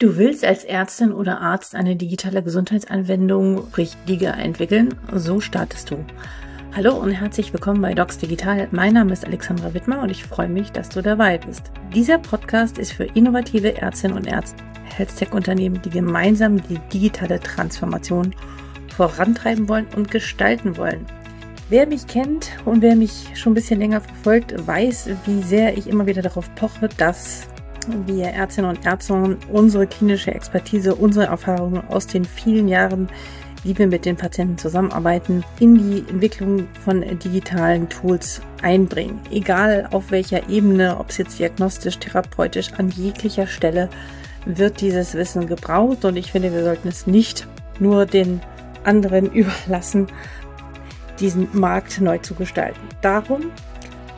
Du willst als Ärztin oder Arzt eine digitale Gesundheitsanwendung, sprich DIGA, entwickeln? So startest du. Hallo und herzlich willkommen bei Docs Digital. Mein Name ist Alexandra Wittmer und ich freue mich, dass du dabei bist. Dieser Podcast ist für innovative Ärztinnen und Ärzte, Health-Tech-Unternehmen, die gemeinsam die digitale Transformation vorantreiben wollen und gestalten wollen. Wer mich kennt und wer mich schon ein bisschen länger verfolgt, weiß, wie sehr ich immer wieder darauf poche, dass wir Ärztinnen und Ärzte unsere klinische Expertise, unsere Erfahrungen aus den vielen Jahren, wie wir mit den Patienten zusammenarbeiten, in die Entwicklung von digitalen Tools einbringen. Egal auf welcher Ebene, ob es jetzt diagnostisch, therapeutisch, an jeglicher Stelle wird dieses Wissen gebraucht und ich finde, wir sollten es nicht nur den anderen überlassen, diesen Markt neu zu gestalten. Darum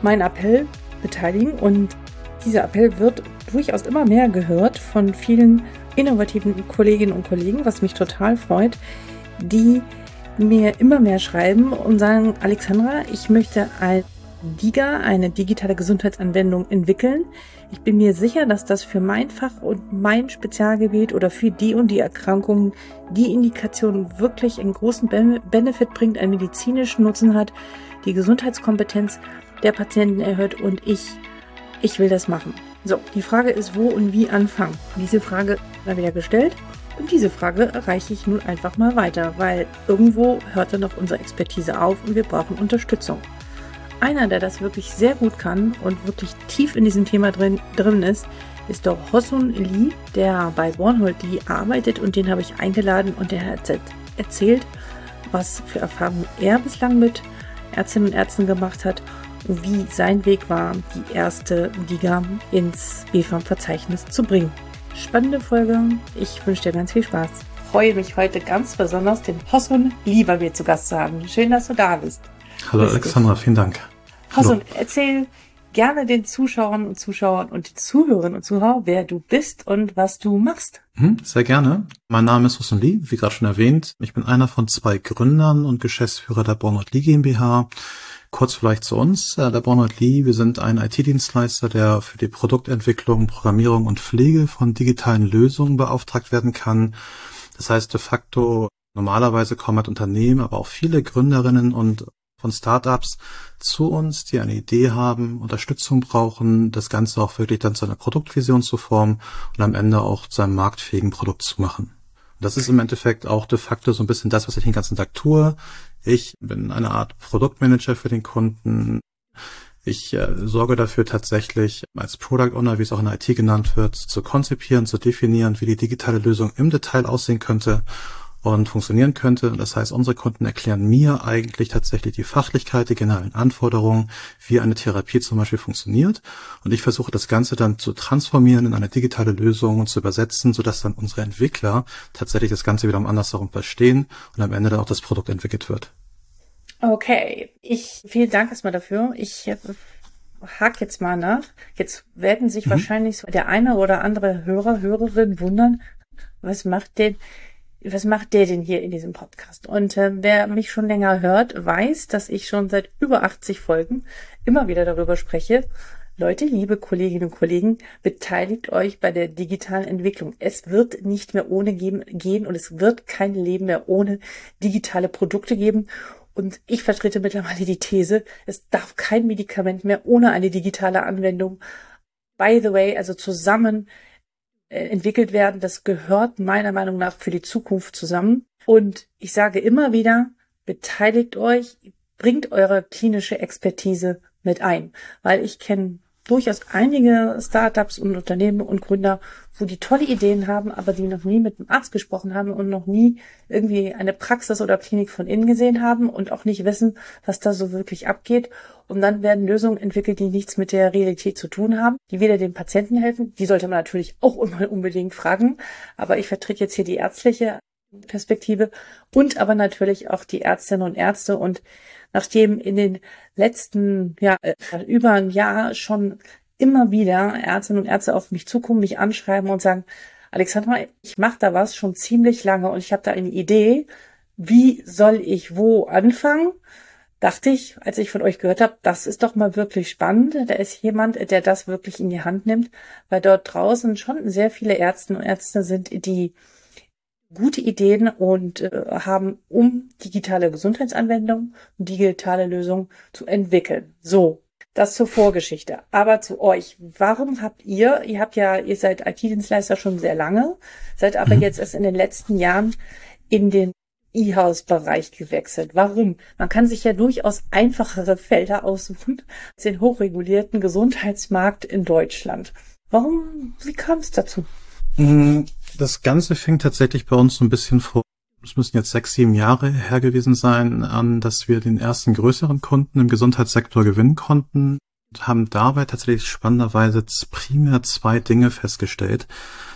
mein Appell, beteiligen und dieser Appell wird durchaus immer mehr gehört von vielen innovativen Kolleginnen und Kollegen, was mich total freut, die mir immer mehr schreiben und sagen, Alexandra, ich möchte ein DIGA, eine digitale Gesundheitsanwendung entwickeln. Ich bin mir sicher, dass das für mein Fach und mein Spezialgebiet oder für die und die Erkrankungen die Indikation wirklich einen großen Benefit bringt, einen medizinischen Nutzen hat, die Gesundheitskompetenz der Patienten erhöht und ich ich will das machen. So, die Frage ist, wo und wie anfangen. Diese Frage war wieder gestellt und diese Frage reiche ich nun einfach mal weiter, weil irgendwo hörte noch unsere Expertise auf und wir brauchen Unterstützung. Einer, der das wirklich sehr gut kann und wirklich tief in diesem Thema drin, drin ist, ist doch Hossun Lee, der bei Bornhold Lee arbeitet und den habe ich eingeladen und der hat erzählt, was für Erfahrungen er bislang mit Ärztinnen und Ärzten gemacht hat wie sein Weg war, die erste Liga ins BFAM-Verzeichnis zu bringen. Spannende Folge. Ich wünsche dir ganz viel Spaß. Ich freue mich heute ganz besonders, den Hossun Lieber mir zu Gast zu haben. Schön, dass du da bist. Hallo Alexandra, vielen Dank. Hossun, erzähl gerne den Zuschauern und Zuschauern und den Zuhörern und Zuhörern, wer du bist und was du machst. Mhm, sehr gerne. Mein Name ist Hossun Lee, wie gerade schon erwähnt. Ich bin einer von zwei Gründern und Geschäftsführer der Bornholm Lee GmbH. Kurz vielleicht zu uns. Der Bornhold Lee, wir sind ein IT-Dienstleister, der für die Produktentwicklung, Programmierung und Pflege von digitalen Lösungen beauftragt werden kann. Das heißt de facto, normalerweise kommen halt Unternehmen, aber auch viele Gründerinnen und von Startups zu uns, die eine Idee haben, Unterstützung brauchen, das Ganze auch wirklich dann zu einer Produktvision zu formen und am Ende auch zu einem marktfähigen Produkt zu machen. Das ist im Endeffekt auch de facto so ein bisschen das, was ich den ganzen Tag tue. Ich bin eine Art Produktmanager für den Kunden. Ich äh, sorge dafür tatsächlich als Product Owner, wie es auch in IT genannt wird, zu konzipieren, zu definieren, wie die digitale Lösung im Detail aussehen könnte und funktionieren könnte. Das heißt, unsere Kunden erklären mir eigentlich tatsächlich die Fachlichkeit, die generellen Anforderungen, wie eine Therapie zum Beispiel funktioniert. Und ich versuche das Ganze dann zu transformieren in eine digitale Lösung und zu übersetzen, sodass dann unsere Entwickler tatsächlich das Ganze wieder andersherum verstehen und am Ende dann auch das Produkt entwickelt wird. Okay, ich vielen Dank erstmal dafür. Ich äh, hake jetzt mal nach. Jetzt werden sich mhm. wahrscheinlich der eine oder andere Hörer, Hörerin wundern, was macht denn was macht der denn hier in diesem Podcast? Und äh, wer mich schon länger hört, weiß, dass ich schon seit über 80 Folgen immer wieder darüber spreche. Leute, liebe Kolleginnen und Kollegen, beteiligt euch bei der digitalen Entwicklung. Es wird nicht mehr ohne gehen und es wird kein Leben mehr ohne digitale Produkte geben. Und ich vertrete mittlerweile die These, es darf kein Medikament mehr ohne eine digitale Anwendung, by the way, also zusammen entwickelt werden. Das gehört meiner Meinung nach für die Zukunft zusammen. Und ich sage immer wieder, beteiligt euch, bringt eure klinische Expertise mit ein, weil ich kenne durchaus einige Startups und Unternehmen und Gründer, wo die tolle Ideen haben, aber die noch nie mit einem Arzt gesprochen haben und noch nie irgendwie eine Praxis oder Klinik von innen gesehen haben und auch nicht wissen, was da so wirklich abgeht. Und dann werden Lösungen entwickelt, die nichts mit der Realität zu tun haben, die weder den Patienten helfen. Die sollte man natürlich auch immer unbedingt fragen. Aber ich vertrete jetzt hier die ärztliche Perspektive und aber natürlich auch die Ärztinnen und Ärzte und nachdem in den letzten, ja, äh, über ein Jahr schon immer wieder Ärztinnen und Ärzte auf mich zukommen, mich anschreiben und sagen, Alexandra, ich mache da was schon ziemlich lange und ich habe da eine Idee, wie soll ich wo anfangen? dachte ich, als ich von euch gehört habe, das ist doch mal wirklich spannend. Da ist jemand, der das wirklich in die Hand nimmt, weil dort draußen schon sehr viele Ärzte und Ärzte sind, die gute Ideen und äh, haben, um digitale Gesundheitsanwendungen und digitale Lösungen zu entwickeln. So, das zur Vorgeschichte. Aber zu euch. Warum habt ihr, ihr habt ja, ihr seid IT-Dienstleister schon sehr lange, seid aber mhm. jetzt erst in den letzten Jahren in den E-House-Bereich gewechselt. Warum? Man kann sich ja durchaus einfachere Felder aussuchen als den hochregulierten Gesundheitsmarkt in Deutschland. Warum? Wie kam es dazu? Das Ganze fing tatsächlich bei uns so ein bisschen vor, es müssen jetzt sechs, sieben Jahre her gewesen sein, an, dass wir den ersten größeren Kunden im Gesundheitssektor gewinnen konnten und haben dabei tatsächlich spannenderweise primär zwei Dinge festgestellt.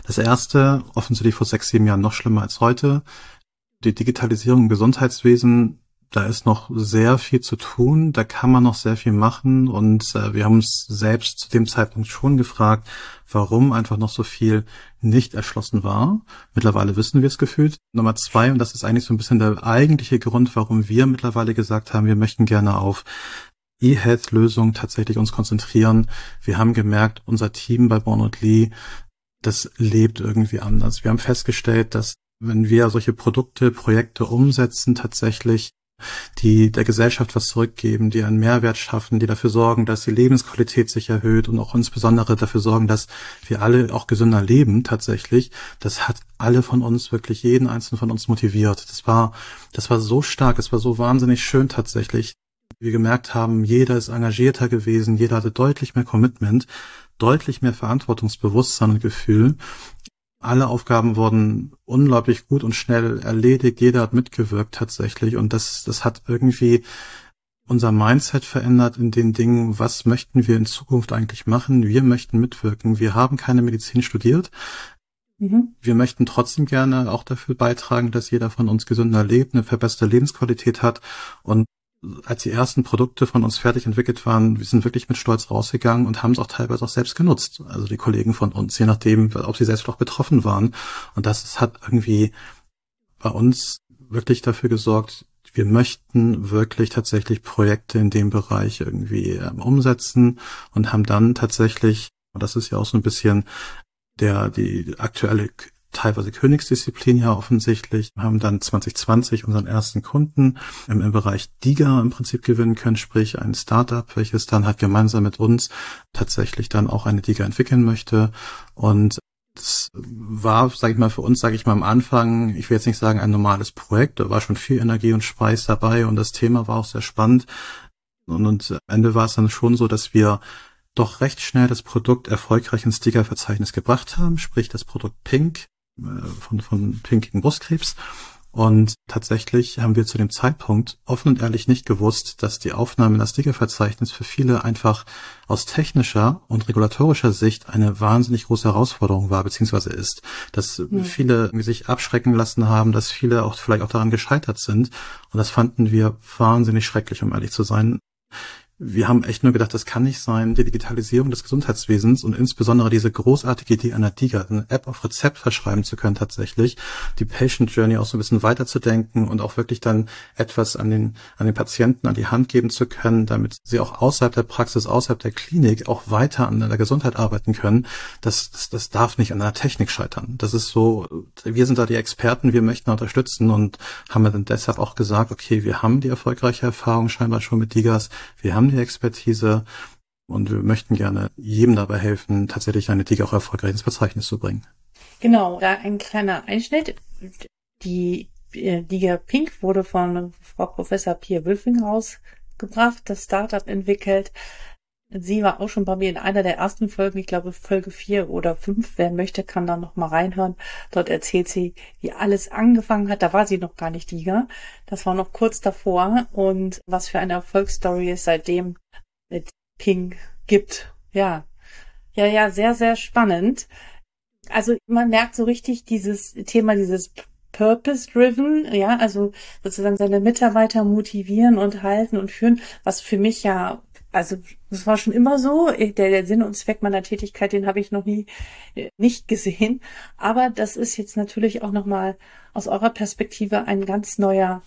Das erste, offensichtlich vor sechs, sieben Jahren noch schlimmer als heute, die Digitalisierung im Gesundheitswesen da ist noch sehr viel zu tun, da kann man noch sehr viel machen und äh, wir haben uns selbst zu dem Zeitpunkt schon gefragt, warum einfach noch so viel nicht erschlossen war. Mittlerweile wissen wir es gefühlt. Nummer zwei, und das ist eigentlich so ein bisschen der eigentliche Grund, warum wir mittlerweile gesagt haben, wir möchten gerne auf E-Health-Lösungen tatsächlich uns konzentrieren. Wir haben gemerkt, unser Team bei Born Lee, das lebt irgendwie anders. Wir haben festgestellt, dass wenn wir solche Produkte, Projekte umsetzen, tatsächlich die der Gesellschaft was zurückgeben, die einen Mehrwert schaffen, die dafür sorgen, dass die Lebensqualität sich erhöht und auch insbesondere dafür sorgen, dass wir alle auch gesünder leben tatsächlich. Das hat alle von uns wirklich jeden einzelnen von uns motiviert. Das war, das war so stark, das war so wahnsinnig schön tatsächlich. Wir gemerkt haben, jeder ist engagierter gewesen, jeder hatte deutlich mehr Commitment, deutlich mehr Verantwortungsbewusstsein und Gefühl alle Aufgaben wurden unglaublich gut und schnell erledigt. Jeder hat mitgewirkt tatsächlich. Und das, das hat irgendwie unser Mindset verändert in den Dingen, was möchten wir in Zukunft eigentlich machen? Wir möchten mitwirken. Wir haben keine Medizin studiert. Mhm. Wir möchten trotzdem gerne auch dafür beitragen, dass jeder von uns gesünder lebt, eine verbesserte Lebensqualität hat. Und als die ersten Produkte von uns fertig entwickelt waren, wir sind wirklich mit Stolz rausgegangen und haben es auch teilweise auch selbst genutzt. Also die Kollegen von uns, je nachdem, ob sie selbst auch betroffen waren. Und das hat irgendwie bei uns wirklich dafür gesorgt, wir möchten wirklich tatsächlich Projekte in dem Bereich irgendwie ähm, umsetzen und haben dann tatsächlich, und das ist ja auch so ein bisschen der, die aktuelle teilweise Königsdisziplin ja offensichtlich, wir haben dann 2020 unseren ersten Kunden im, im Bereich DIGA im Prinzip gewinnen können, sprich ein Startup, welches dann halt gemeinsam mit uns tatsächlich dann auch eine DIGA entwickeln möchte. Und das war, sage ich mal, für uns, sage ich mal, am Anfang, ich will jetzt nicht sagen ein normales Projekt, da war schon viel Energie und Speis dabei und das Thema war auch sehr spannend. Und, und am Ende war es dann schon so, dass wir doch recht schnell das Produkt erfolgreich ins Sticker-Verzeichnis gebracht haben, sprich das Produkt Pink von, von pinkigen Brustkrebs. Und tatsächlich haben wir zu dem Zeitpunkt offen und ehrlich nicht gewusst, dass die Aufnahme in das Stickerverzeichnis für viele einfach aus technischer und regulatorischer Sicht eine wahnsinnig große Herausforderung war, beziehungsweise ist. Dass ja. viele sich abschrecken lassen haben, dass viele auch vielleicht auch daran gescheitert sind. Und das fanden wir wahnsinnig schrecklich, um ehrlich zu sein wir haben echt nur gedacht, das kann nicht sein, die Digitalisierung des Gesundheitswesens und insbesondere diese großartige Idee einer DIGA, eine App auf Rezept verschreiben zu können tatsächlich, die Patient Journey auch so ein bisschen weiterzudenken und auch wirklich dann etwas an den, an den Patienten an die Hand geben zu können, damit sie auch außerhalb der Praxis, außerhalb der Klinik auch weiter an der Gesundheit arbeiten können. Das, das, das darf nicht an der Technik scheitern. Das ist so, wir sind da die Experten, wir möchten unterstützen und haben dann deshalb auch gesagt, okay, wir haben die erfolgreiche Erfahrung scheinbar schon mit DIGAs, wir haben haben die Expertise und wir möchten gerne jedem dabei helfen, tatsächlich eine Tiger auch erfolgreich ins Verzeichnis zu bringen. Genau, da ein kleiner Einschnitt. Die äh, Liga Pink wurde von Frau Professor Pia Wülfing rausgebracht, das Startup entwickelt. Sie war auch schon bei mir in einer der ersten Folgen, ich glaube Folge vier oder fünf. Wer möchte, kann da noch mal reinhören. Dort erzählt sie, wie alles angefangen hat. Da war sie noch gar nicht Liga. Das war noch kurz davor. Und was für eine Erfolgsstory es seitdem mit Pink gibt. Ja. Ja, ja, sehr, sehr spannend. Also man merkt so richtig dieses Thema, dieses Purpose-driven, ja, also sozusagen seine Mitarbeiter motivieren und halten und führen, was für mich ja also das war schon immer so. Der, der Sinn und Zweck meiner Tätigkeit, den habe ich noch nie äh, nicht gesehen. Aber das ist jetzt natürlich auch nochmal aus eurer Perspektive ein ganz neuer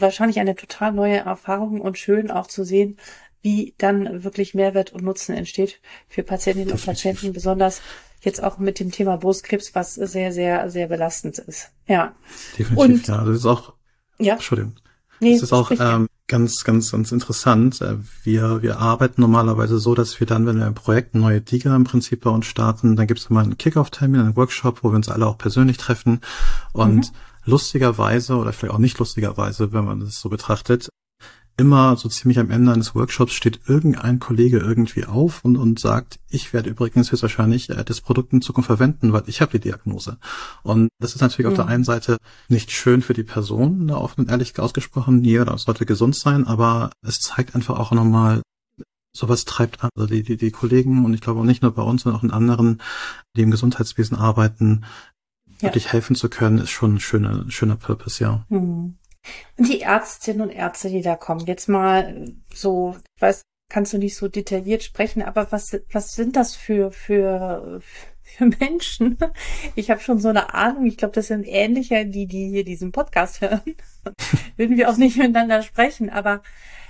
wahrscheinlich eine total neue Erfahrung und schön auch zu sehen, wie dann wirklich Mehrwert und Nutzen entsteht für Patientinnen und Patienten, besonders jetzt auch mit dem Thema Brustkrebs, was sehr, sehr, sehr belastend ist. Ja. Definitiv, und, ja. Das ist auch, ja. Entschuldigung. Nee, das ist auch ähm, ganz, ganz, ganz interessant. Äh, wir, wir arbeiten normalerweise so, dass wir dann, wenn wir ein Projekt, eine neue Liga im Prinzip bei uns starten, dann gibt es immer einen Kickoff-Termin, einen Workshop, wo wir uns alle auch persönlich treffen. Und mhm. lustigerweise, oder vielleicht auch nicht lustigerweise, wenn man das so betrachtet, immer so ziemlich am Ende eines Workshops steht irgendein Kollege irgendwie auf und, und sagt, ich werde übrigens höchstwahrscheinlich äh, das Produkt in Zukunft verwenden, weil ich habe die Diagnose. Und das ist natürlich mhm. auf der einen Seite nicht schön für die Person, offen und ehrlich ausgesprochen, jeder sollte gesund sein, aber es zeigt einfach auch nochmal, sowas treibt an. Also die, die, die Kollegen und ich glaube auch nicht nur bei uns, sondern auch in anderen, die im Gesundheitswesen arbeiten, ja. wirklich helfen zu können, ist schon ein schöner, schöner Purpose, ja. Mhm. Und die Ärztinnen und Ärzte, die da kommen, jetzt mal so, ich weiß, kannst du nicht so detailliert sprechen, aber was, was sind das für, für, für Menschen? Ich habe schon so eine Ahnung, ich glaube, das sind ähnlicher, die, die hier diesen Podcast hören. Würden wir auch nicht miteinander sprechen, aber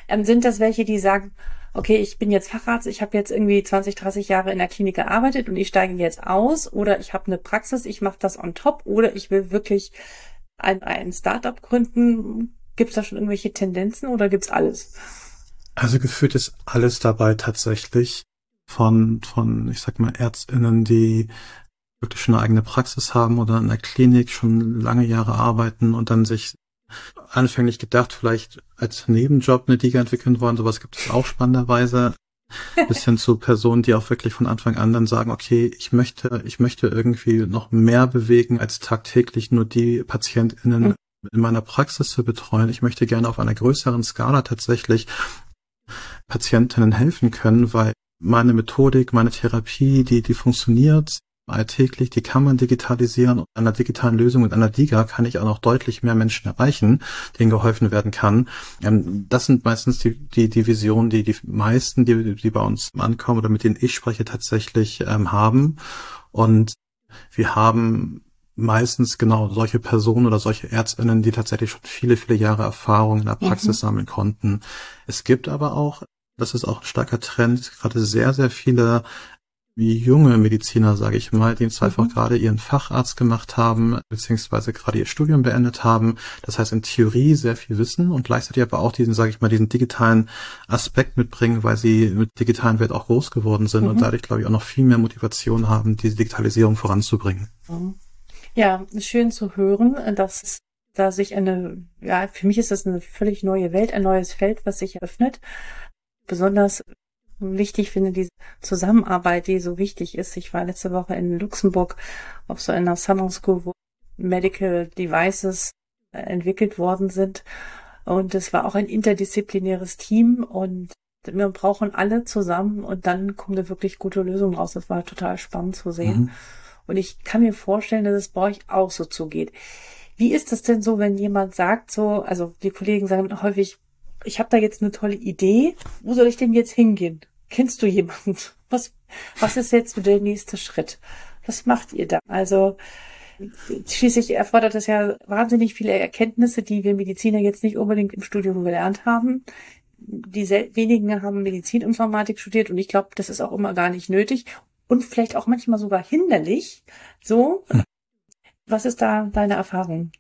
ähm, sind das welche, die sagen, okay, ich bin jetzt Facharzt, ich habe jetzt irgendwie 20, 30 Jahre in der Klinik gearbeitet und ich steige jetzt aus oder ich habe eine Praxis, ich mache das on top oder ich will wirklich ein, ein Startup gründen? Gibt es da schon irgendwelche Tendenzen oder gibt's alles? Also gefühlt ist alles dabei tatsächlich von, von, ich sag mal, Ärztinnen, die wirklich schon eine eigene Praxis haben oder in der Klinik schon lange Jahre arbeiten und dann sich anfänglich gedacht, vielleicht als Nebenjob eine Liga entwickeln wollen. Sowas gibt es auch spannenderweise. Bis hin zu Personen, die auch wirklich von Anfang an dann sagen, okay, ich möchte, ich möchte irgendwie noch mehr bewegen, als tagtäglich nur die PatientInnen mhm. in meiner Praxis zu betreuen. Ich möchte gerne auf einer größeren Skala tatsächlich Patientinnen helfen können, weil meine Methodik, meine Therapie, die, die funktioniert alltäglich, die kann man digitalisieren. Und einer digitalen Lösung mit einer Diga kann ich auch noch deutlich mehr Menschen erreichen, denen geholfen werden kann. Ähm, das sind meistens die, die, die Visionen, die die meisten, die, die bei uns ankommen oder mit denen ich spreche, tatsächlich ähm, haben. Und wir haben meistens genau solche Personen oder solche Ärztinnen, die tatsächlich schon viele, viele Jahre Erfahrung in der Praxis mhm. sammeln konnten. Es gibt aber auch das ist auch ein starker Trend, gerade sehr, sehr viele junge Mediziner, sage ich mal, die im Zweifel mhm. gerade ihren Facharzt gemacht haben, beziehungsweise gerade ihr Studium beendet haben. Das heißt in Theorie sehr viel wissen und gleichzeitig aber auch diesen, sage ich mal, diesen digitalen Aspekt mitbringen, weil sie mit digitalen Welt auch groß geworden sind mhm. und dadurch, glaube ich, auch noch viel mehr Motivation haben, diese Digitalisierung voranzubringen. Mhm. Ja, schön zu hören, dass da sich eine, ja, für mich ist das eine völlig neue Welt, ein neues Feld, was sich eröffnet. Besonders wichtig finde, diese Zusammenarbeit, die so wichtig ist. Ich war letzte Woche in Luxemburg auf so einer Summer School, wo Medical Devices äh, entwickelt worden sind. Und es war auch ein interdisziplinäres Team und wir brauchen alle zusammen und dann kommt eine wirklich gute Lösung raus. Das war total spannend zu sehen. Mhm. Und ich kann mir vorstellen, dass es bei euch auch so zugeht. Wie ist das denn so, wenn jemand sagt so, also die Kollegen sagen häufig, ich habe da jetzt eine tolle Idee. Wo soll ich denn jetzt hingehen? Kennst du jemanden? Was, was ist jetzt der nächste Schritt? Was macht ihr da? Also, schließlich erfordert das ja wahnsinnig viele Erkenntnisse, die wir Mediziner jetzt nicht unbedingt im Studium gelernt haben. Die wenigen haben Medizininformatik studiert und ich glaube, das ist auch immer gar nicht nötig und vielleicht auch manchmal sogar hinderlich. So, hm. was ist da deine Erfahrung?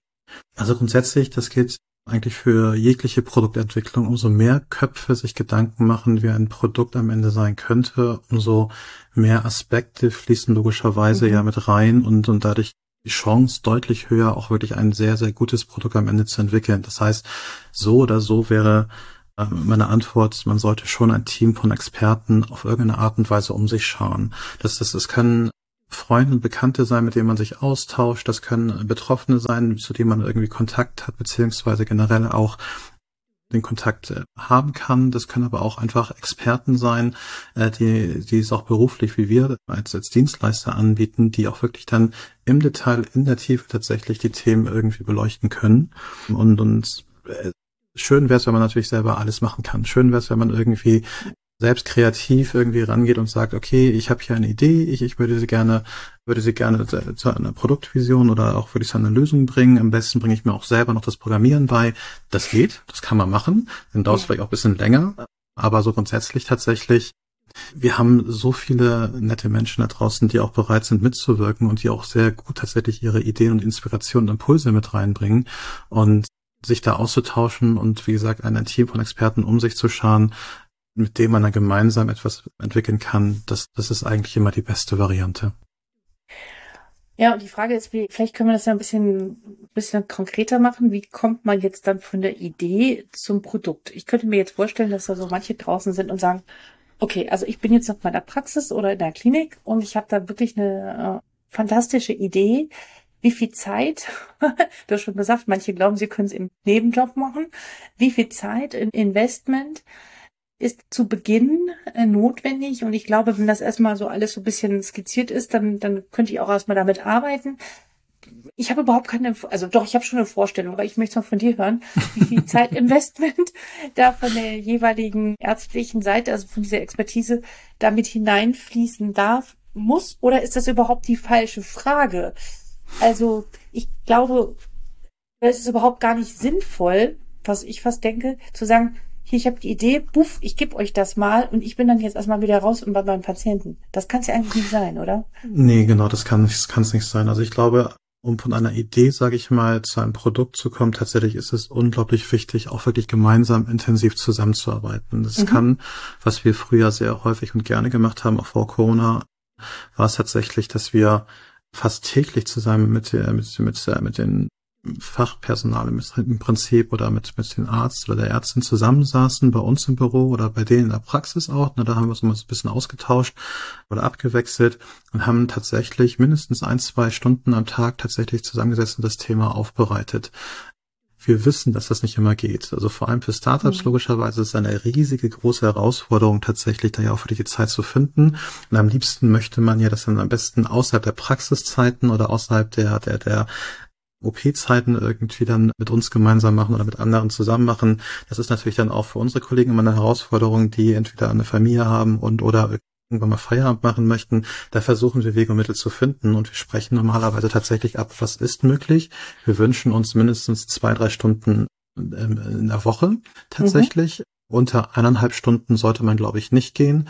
Also grundsätzlich, das gilt eigentlich für jegliche Produktentwicklung, umso mehr Köpfe sich Gedanken machen, wie ein Produkt am Ende sein könnte, umso mehr Aspekte fließen logischerweise mhm. ja mit rein und, und dadurch die Chance deutlich höher, auch wirklich ein sehr, sehr gutes Produkt am Ende zu entwickeln. Das heißt, so oder so wäre äh, meine Antwort, man sollte schon ein Team von Experten auf irgendeine Art und Weise um sich schauen. Das, das, das können Freunde und Bekannte sein, mit denen man sich austauscht. Das können Betroffene sein, zu denen man irgendwie Kontakt hat, beziehungsweise generell auch den Kontakt äh, haben kann. Das können aber auch einfach Experten sein, äh, die, die es auch beruflich wie wir als, als Dienstleister anbieten, die auch wirklich dann im Detail, in der Tiefe tatsächlich die Themen irgendwie beleuchten können. Und, und äh, schön wäre es, wenn man natürlich selber alles machen kann. Schön wäre es, wenn man irgendwie selbst kreativ irgendwie rangeht und sagt, okay, ich habe hier eine Idee, ich, ich würde sie gerne, würde sie gerne zu einer Produktvision oder auch würde ich zu einer Lösung bringen. Am besten bringe ich mir auch selber noch das Programmieren bei. Das geht, das kann man machen. Dann dauert es vielleicht auch ein bisschen länger, aber so grundsätzlich tatsächlich. Wir haben so viele nette Menschen da draußen, die auch bereit sind mitzuwirken und die auch sehr gut tatsächlich ihre Ideen und Inspirationen und Impulse mit reinbringen und sich da auszutauschen und wie gesagt ein Team von Experten um sich zu scharen, mit dem man dann gemeinsam etwas entwickeln kann, das, das ist eigentlich immer die beste Variante. Ja, und die Frage ist, wie, vielleicht können wir das ja ein bisschen, bisschen konkreter machen. Wie kommt man jetzt dann von der Idee zum Produkt? Ich könnte mir jetzt vorstellen, dass da so manche draußen sind und sagen, okay, also ich bin jetzt auf meiner Praxis oder in der Klinik und ich habe da wirklich eine äh, fantastische Idee. Wie viel Zeit, du hast schon gesagt, manche glauben, sie können es im Nebenjob machen. Wie viel Zeit, in Investment ist zu Beginn äh, notwendig und ich glaube, wenn das erstmal so alles so ein bisschen skizziert ist, dann, dann könnte ich auch erstmal damit arbeiten. Ich habe überhaupt keine, also doch, ich habe schon eine Vorstellung, aber ich möchte es noch von dir hören, wie viel Zeitinvestment da von der jeweiligen ärztlichen Seite, also von dieser Expertise, damit hineinfließen darf, muss, oder ist das überhaupt die falsche Frage? Also, ich glaube, es ist überhaupt gar nicht sinnvoll, was ich fast denke, zu sagen, hier, ich habe die Idee, buff, ich gebe euch das mal und ich bin dann jetzt erstmal wieder raus und bei meinem Patienten. Das kann es ja eigentlich nicht sein, oder? Nee, genau, das kann es nicht sein. Also ich glaube, um von einer Idee, sage ich mal, zu einem Produkt zu kommen, tatsächlich ist es unglaublich wichtig, auch wirklich gemeinsam intensiv zusammenzuarbeiten. Das mhm. kann, was wir früher sehr häufig und gerne gemacht haben, auch vor Corona, war es tatsächlich, dass wir fast täglich zusammen mit, mit, mit, mit den Fachpersonal im Prinzip oder mit, mit dem Arzt oder der Ärztin zusammensaßen, bei uns im Büro oder bei denen in der Praxis auch. Ne, da haben wir uns immer so ein bisschen ausgetauscht oder abgewechselt und haben tatsächlich mindestens ein, zwei Stunden am Tag tatsächlich zusammengesetzt und das Thema aufbereitet. Wir wissen, dass das nicht immer geht. Also vor allem für Startups mhm. logischerweise ist es eine riesige, große Herausforderung tatsächlich, da ja auch für die Zeit zu finden. Und am liebsten möchte man ja das dann am besten außerhalb der Praxiszeiten oder außerhalb der, der, der OP-Zeiten irgendwie dann mit uns gemeinsam machen oder mit anderen zusammen machen. Das ist natürlich dann auch für unsere Kollegen immer eine Herausforderung, die entweder eine Familie haben und oder irgendwann mal Feierabend machen möchten. Da versuchen wir Wege und Mittel zu finden und wir sprechen normalerweise tatsächlich ab, was ist möglich. Wir wünschen uns mindestens zwei, drei Stunden ähm, in der Woche tatsächlich. Mhm. Unter eineinhalb Stunden sollte man, glaube ich, nicht gehen.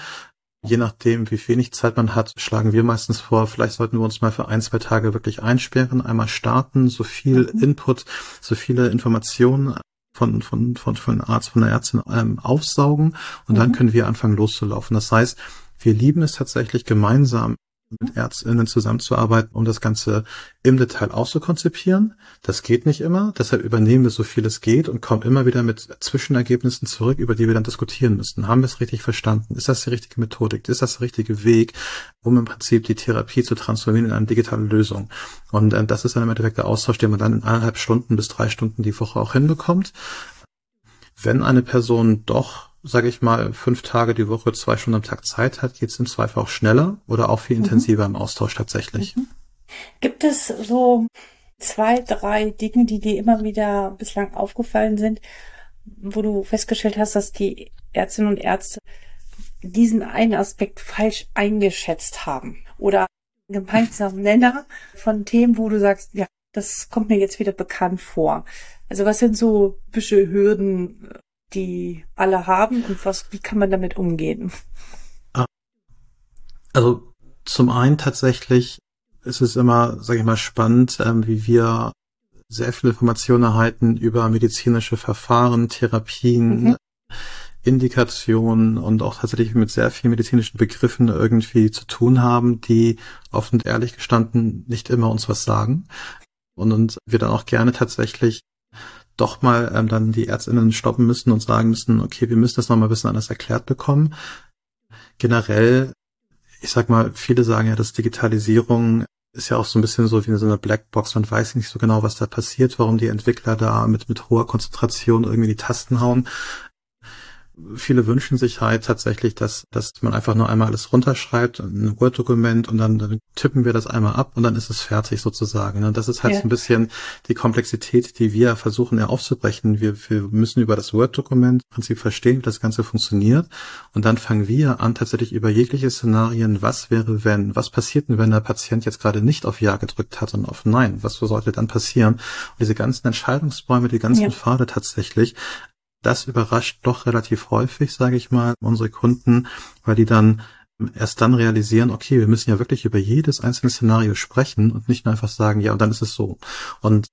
Je nachdem, wie wenig Zeit man hat, schlagen wir meistens vor, vielleicht sollten wir uns mal für ein, zwei Tage wirklich einsperren, einmal starten, so viel mhm. Input, so viele Informationen von, von, von, von Arzt, von der Ärztin ähm, aufsaugen und mhm. dann können wir anfangen loszulaufen. Das heißt, wir lieben es tatsächlich gemeinsam mit ÄrztInnen zusammenzuarbeiten, um das Ganze im Detail auszukonzipieren. Das geht nicht immer, deshalb übernehmen wir so viel es geht und kommen immer wieder mit Zwischenergebnissen zurück, über die wir dann diskutieren müssen. Haben wir es richtig verstanden? Ist das die richtige Methodik? Ist das der richtige Weg, um im Prinzip die Therapie zu transformieren in eine digitale Lösung? Und äh, das ist dann im Endeffekt der Austausch, den man dann in eineinhalb Stunden bis drei Stunden die Woche auch hinbekommt. Wenn eine Person doch sage ich mal, fünf Tage die Woche, zwei Stunden am Tag Zeit hat, geht es im Zweifel auch schneller oder auch viel mhm. intensiver mhm. im Austausch tatsächlich. Mhm. Gibt es so zwei, drei Dinge, die dir immer wieder bislang aufgefallen sind, wo du festgestellt hast, dass die Ärztinnen und Ärzte diesen einen Aspekt falsch eingeschätzt haben? Oder gemeinsamen Nenner von Themen, wo du sagst, ja, das kommt mir jetzt wieder bekannt vor. Also was sind so bisschen Hürden, die alle haben und was, wie kann man damit umgehen? Ah. Also zum einen tatsächlich ist es immer, sage ich mal, spannend, ähm, wie wir sehr viele Informationen erhalten über medizinische Verfahren, Therapien, mhm. Indikationen und auch tatsächlich mit sehr vielen medizinischen Begriffen irgendwie zu tun haben, die offen und ehrlich gestanden nicht immer uns was sagen. Und, und wir dann auch gerne tatsächlich doch mal ähm, dann die Ärztinnen stoppen müssen und sagen müssen, okay, wir müssen das noch mal ein bisschen anders erklärt bekommen. Generell, ich sag mal, viele sagen ja, dass Digitalisierung ist ja auch so ein bisschen so wie so eine Blackbox. Man weiß nicht so genau, was da passiert, warum die Entwickler da mit, mit hoher Konzentration irgendwie die Tasten hauen. Viele wünschen sich halt tatsächlich, dass, dass man einfach nur einmal alles runterschreibt, ein Word-Dokument und dann, dann tippen wir das einmal ab und dann ist es fertig sozusagen. Und ne? das ist halt ja. so ein bisschen die Komplexität, die wir versuchen ja aufzubrechen. Wir, wir müssen über das Word-Dokument im Prinzip verstehen, wie das Ganze funktioniert und dann fangen wir an, tatsächlich über jegliche Szenarien, was wäre wenn, was passiert denn, wenn der Patient jetzt gerade nicht auf Ja gedrückt hat, und auf Nein, was sollte dann passieren? Und diese ganzen Entscheidungsbäume, die ganzen ja. Pfade tatsächlich, das überrascht doch relativ häufig, sage ich mal, unsere Kunden, weil die dann erst dann realisieren, okay, wir müssen ja wirklich über jedes einzelne Szenario sprechen und nicht nur einfach sagen, ja, und dann ist es so. Und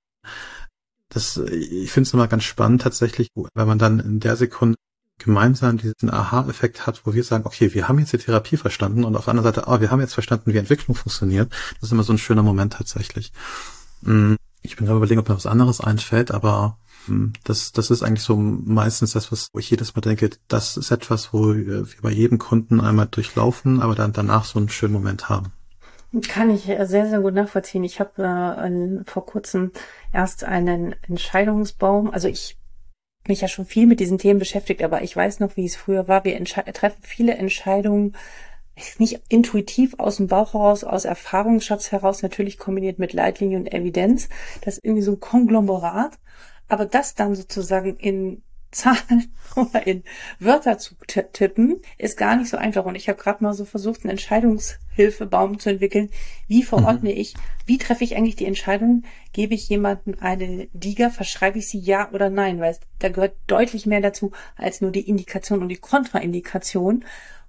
das, ich finde es immer ganz spannend tatsächlich, wenn man dann in der Sekunde gemeinsam diesen Aha-Effekt hat, wo wir sagen, okay, wir haben jetzt die Therapie verstanden und auf der anderen Seite, ah, wir haben jetzt verstanden, wie Entwicklung funktioniert. Das ist immer so ein schöner Moment tatsächlich. Hm, ich bin gerade überlegen, ob mir was anderes einfällt, aber das, das ist eigentlich so meistens das, was ich jedes Mal denke, das ist etwas, wo wir bei jedem Kunden einmal durchlaufen, aber dann danach so einen schönen Moment haben. Kann ich sehr, sehr gut nachvollziehen. Ich habe äh, vor kurzem erst einen Entscheidungsbaum, also ich mich ja schon viel mit diesen Themen beschäftigt, aber ich weiß noch, wie es früher war. Wir treffen viele Entscheidungen nicht intuitiv aus dem Bauch heraus, aus Erfahrungsschatz heraus, natürlich kombiniert mit Leitlinie und Evidenz. Das ist irgendwie so ein Konglomerat. Aber das dann sozusagen in Zahlen oder in Wörter zu tippen, ist gar nicht so einfach. Und ich habe gerade mal so versucht, einen Entscheidungshilfebaum zu entwickeln. Wie verordne mhm. ich, wie treffe ich eigentlich die Entscheidung? Gebe ich jemandem eine Diga, verschreibe ich sie ja oder nein? Weil da gehört deutlich mehr dazu als nur die Indikation und die Kontraindikation.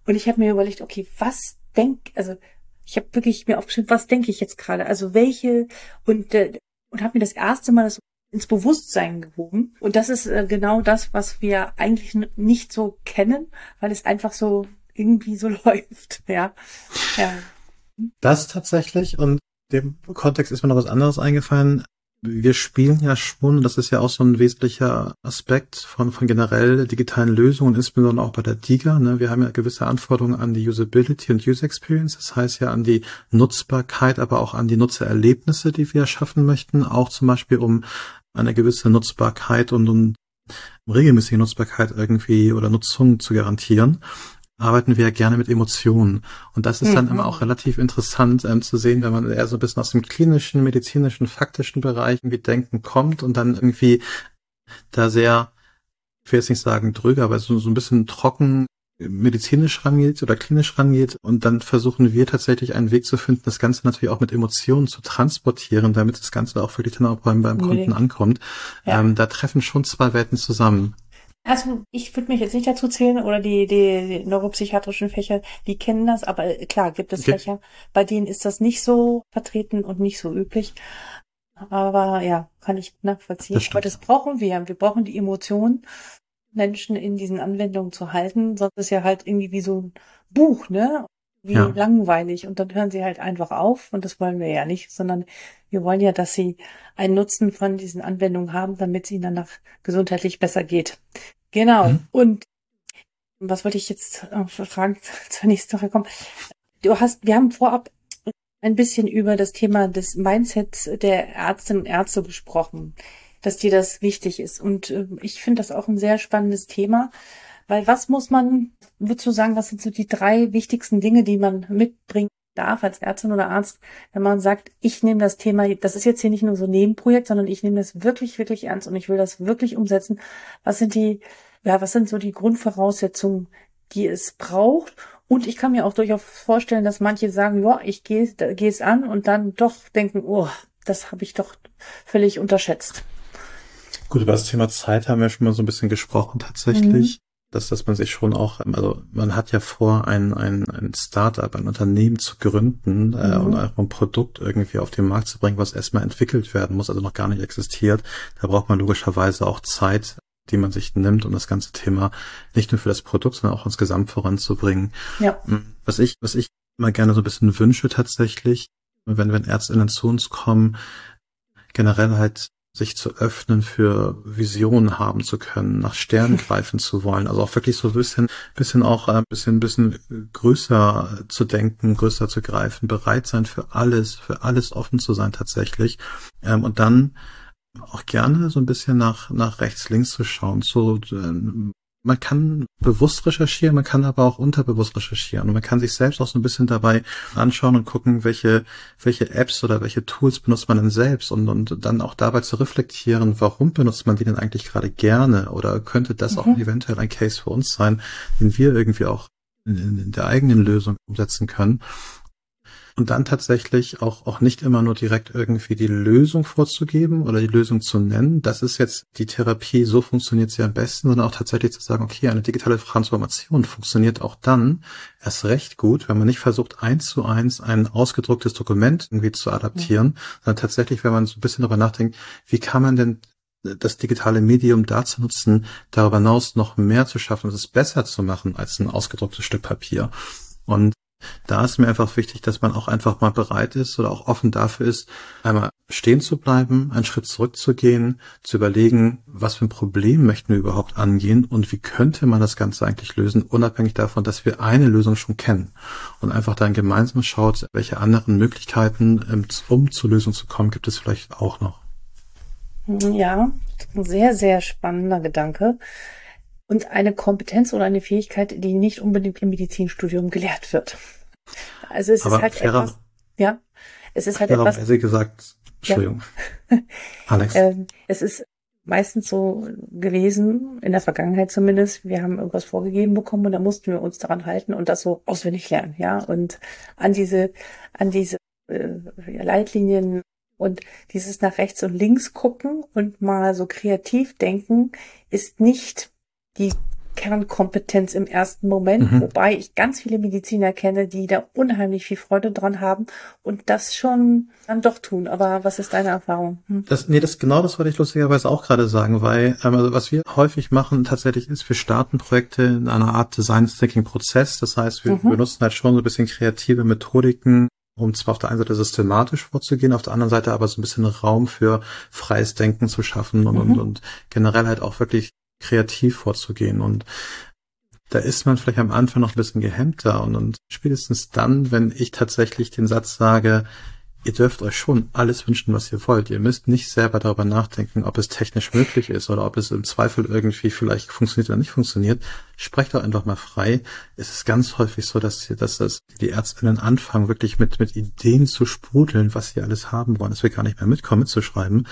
Und ich habe mir überlegt, okay, was denk, also ich habe wirklich mir aufgeschrieben, was denke ich jetzt gerade? Also welche und äh, und habe mir das erste Mal das ins Bewusstsein gehoben. Und das ist äh, genau das, was wir eigentlich nicht so kennen, weil es einfach so irgendwie so läuft. Ja. ja. Das tatsächlich und dem Kontext ist mir noch was anderes eingefallen. Wir spielen ja schon, das ist ja auch so ein wesentlicher Aspekt von, von generell digitalen Lösungen, insbesondere auch bei der DIGA. Ne? Wir haben ja gewisse Anforderungen an die Usability und User Experience, das heißt ja an die Nutzbarkeit, aber auch an die Nutzererlebnisse, die wir schaffen möchten, auch zum Beispiel um eine gewisse Nutzbarkeit und, und regelmäßige Nutzbarkeit irgendwie oder Nutzung zu garantieren, arbeiten wir ja gerne mit Emotionen. Und das ist dann mhm. immer auch relativ interessant ähm, zu sehen, wenn man eher so ein bisschen aus dem klinischen, medizinischen, faktischen Bereich irgendwie denken kommt und dann irgendwie da sehr, ich will jetzt nicht sagen drüger, aber so, so ein bisschen trocken medizinisch rangeht oder klinisch rangeht und dann versuchen wir tatsächlich einen Weg zu finden, das Ganze natürlich auch mit Emotionen zu transportieren, damit das Ganze auch wirklich dann auch beim, beim Kunden ankommt. Ja. Ähm, da treffen schon zwei Welten zusammen. Also ich würde mich jetzt nicht dazu zählen oder die, die, neuropsychiatrischen Fächer, die kennen das, aber klar gibt es okay. Fächer, bei denen ist das nicht so vertreten und nicht so üblich. Aber ja, kann ich nachvollziehen. Das aber das brauchen wir. Wir brauchen die Emotionen Menschen in diesen Anwendungen zu halten, sonst ist ja halt irgendwie wie so ein Buch, ne? Wie ja. langweilig. Und dann hören sie halt einfach auf und das wollen wir ja nicht, sondern wir wollen ja, dass sie einen Nutzen von diesen Anwendungen haben, damit es ihnen danach gesundheitlich besser geht. Genau. Mhm. Und was wollte ich jetzt äh, fragen zur nächsten Woche kommen? Du hast, wir haben vorab ein bisschen über das Thema des Mindsets der Ärztinnen und Ärzte gesprochen dass dir das wichtig ist. Und äh, ich finde das auch ein sehr spannendes Thema, weil was muss man, würdest du sagen, was sind so die drei wichtigsten Dinge, die man mitbringen darf als Ärztin oder Arzt, wenn man sagt, ich nehme das Thema, das ist jetzt hier nicht nur so ein Nebenprojekt, sondern ich nehme das wirklich, wirklich ernst und ich will das wirklich umsetzen. Was sind die, ja, was sind so die Grundvoraussetzungen, die es braucht? Und ich kann mir auch durchaus vorstellen, dass manche sagen, ja, ich gehe gehe es an und dann doch denken, oh, das habe ich doch völlig unterschätzt. Gut, über das Thema Zeit haben wir schon mal so ein bisschen gesprochen tatsächlich. Dass, dass man sich schon auch, also man hat ja vor, ein, ein, ein Startup, ein Unternehmen zu gründen äh, mhm. und einfach ein Produkt irgendwie auf den Markt zu bringen, was erstmal entwickelt werden muss, also noch gar nicht existiert. Da braucht man logischerweise auch Zeit, die man sich nimmt, um das ganze Thema nicht nur für das Produkt, sondern auch insgesamt voranzubringen. Ja. Hm, was ich, was ich immer gerne so ein bisschen wünsche tatsächlich, wenn, wenn Ärztinnen zu uns kommen, generell halt sich zu öffnen für Visionen haben zu können, nach Sternen greifen zu wollen, also auch wirklich so ein bisschen, bisschen auch ein bisschen, bisschen größer zu denken, größer zu greifen, bereit sein für alles, für alles offen zu sein tatsächlich, ähm, und dann auch gerne so ein bisschen nach, nach rechts, links zu schauen, so, äh, man kann bewusst recherchieren, man kann aber auch unterbewusst recherchieren und man kann sich selbst auch so ein bisschen dabei anschauen und gucken, welche, welche Apps oder welche Tools benutzt man denn selbst und, und dann auch dabei zu reflektieren, warum benutzt man die denn eigentlich gerade gerne oder könnte das mhm. auch eventuell ein Case für uns sein, den wir irgendwie auch in, in der eigenen Lösung umsetzen können und dann tatsächlich auch, auch nicht immer nur direkt irgendwie die Lösung vorzugeben oder die Lösung zu nennen. Das ist jetzt die Therapie, so funktioniert sie am besten, sondern auch tatsächlich zu sagen, okay, eine digitale Transformation funktioniert auch dann erst recht gut, wenn man nicht versucht, eins zu eins ein ausgedrucktes Dokument irgendwie zu adaptieren, ja. sondern tatsächlich, wenn man so ein bisschen darüber nachdenkt, wie kann man denn das digitale Medium dazu nutzen, darüber hinaus noch mehr zu schaffen, es besser zu machen als ein ausgedrucktes Stück Papier. Und da ist mir einfach wichtig, dass man auch einfach mal bereit ist oder auch offen dafür ist, einmal stehen zu bleiben, einen Schritt zurückzugehen, zu überlegen, was für ein Problem möchten wir überhaupt angehen und wie könnte man das Ganze eigentlich lösen, unabhängig davon, dass wir eine Lösung schon kennen und einfach dann gemeinsam schaut, welche anderen Möglichkeiten, ähm, um zur Lösung zu kommen, gibt es vielleicht auch noch. Ja, sehr, sehr spannender Gedanke und eine Kompetenz oder eine Fähigkeit, die nicht unbedingt im Medizinstudium gelehrt wird. Also es Aber ist halt fairer, etwas, ja, es ist halt etwas. gesagt, Entschuldigung. Ja. Alex. Ähm, es ist meistens so gewesen, in der Vergangenheit zumindest, wir haben irgendwas vorgegeben bekommen und da mussten wir uns daran halten und das so auswendig lernen, ja, und an diese, an diese äh, Leitlinien und dieses nach rechts und links gucken und mal so kreativ denken ist nicht die Kernkompetenz im ersten Moment, mhm. wobei ich ganz viele Mediziner kenne, die da unheimlich viel Freude dran haben und das schon dann doch tun. Aber was ist deine Erfahrung? Hm? Das, nee, das genau das wollte ich lustigerweise auch gerade sagen, weil ähm, also was wir häufig machen tatsächlich ist, wir starten Projekte in einer Art Design Thinking Prozess. Das heißt, wir mhm. benutzen halt schon so ein bisschen kreative Methodiken, um zwar auf der einen Seite systematisch vorzugehen, auf der anderen Seite aber so ein bisschen Raum für freies Denken zu schaffen und, mhm. und, und generell halt auch wirklich kreativ vorzugehen. Und da ist man vielleicht am Anfang noch ein bisschen gehemmter und, und spätestens dann, wenn ich tatsächlich den Satz sage, ihr dürft euch schon alles wünschen, was ihr wollt. Ihr müsst nicht selber darüber nachdenken, ob es technisch möglich ist oder ob es im Zweifel irgendwie vielleicht funktioniert oder nicht funktioniert. Sprecht doch einfach mal frei. Es ist ganz häufig so, dass, dass, dass die Ärztinnen anfangen, wirklich mit, mit Ideen zu sprudeln, was sie alles haben wollen, dass wir gar nicht mehr mitkommen, mitzuschreiben.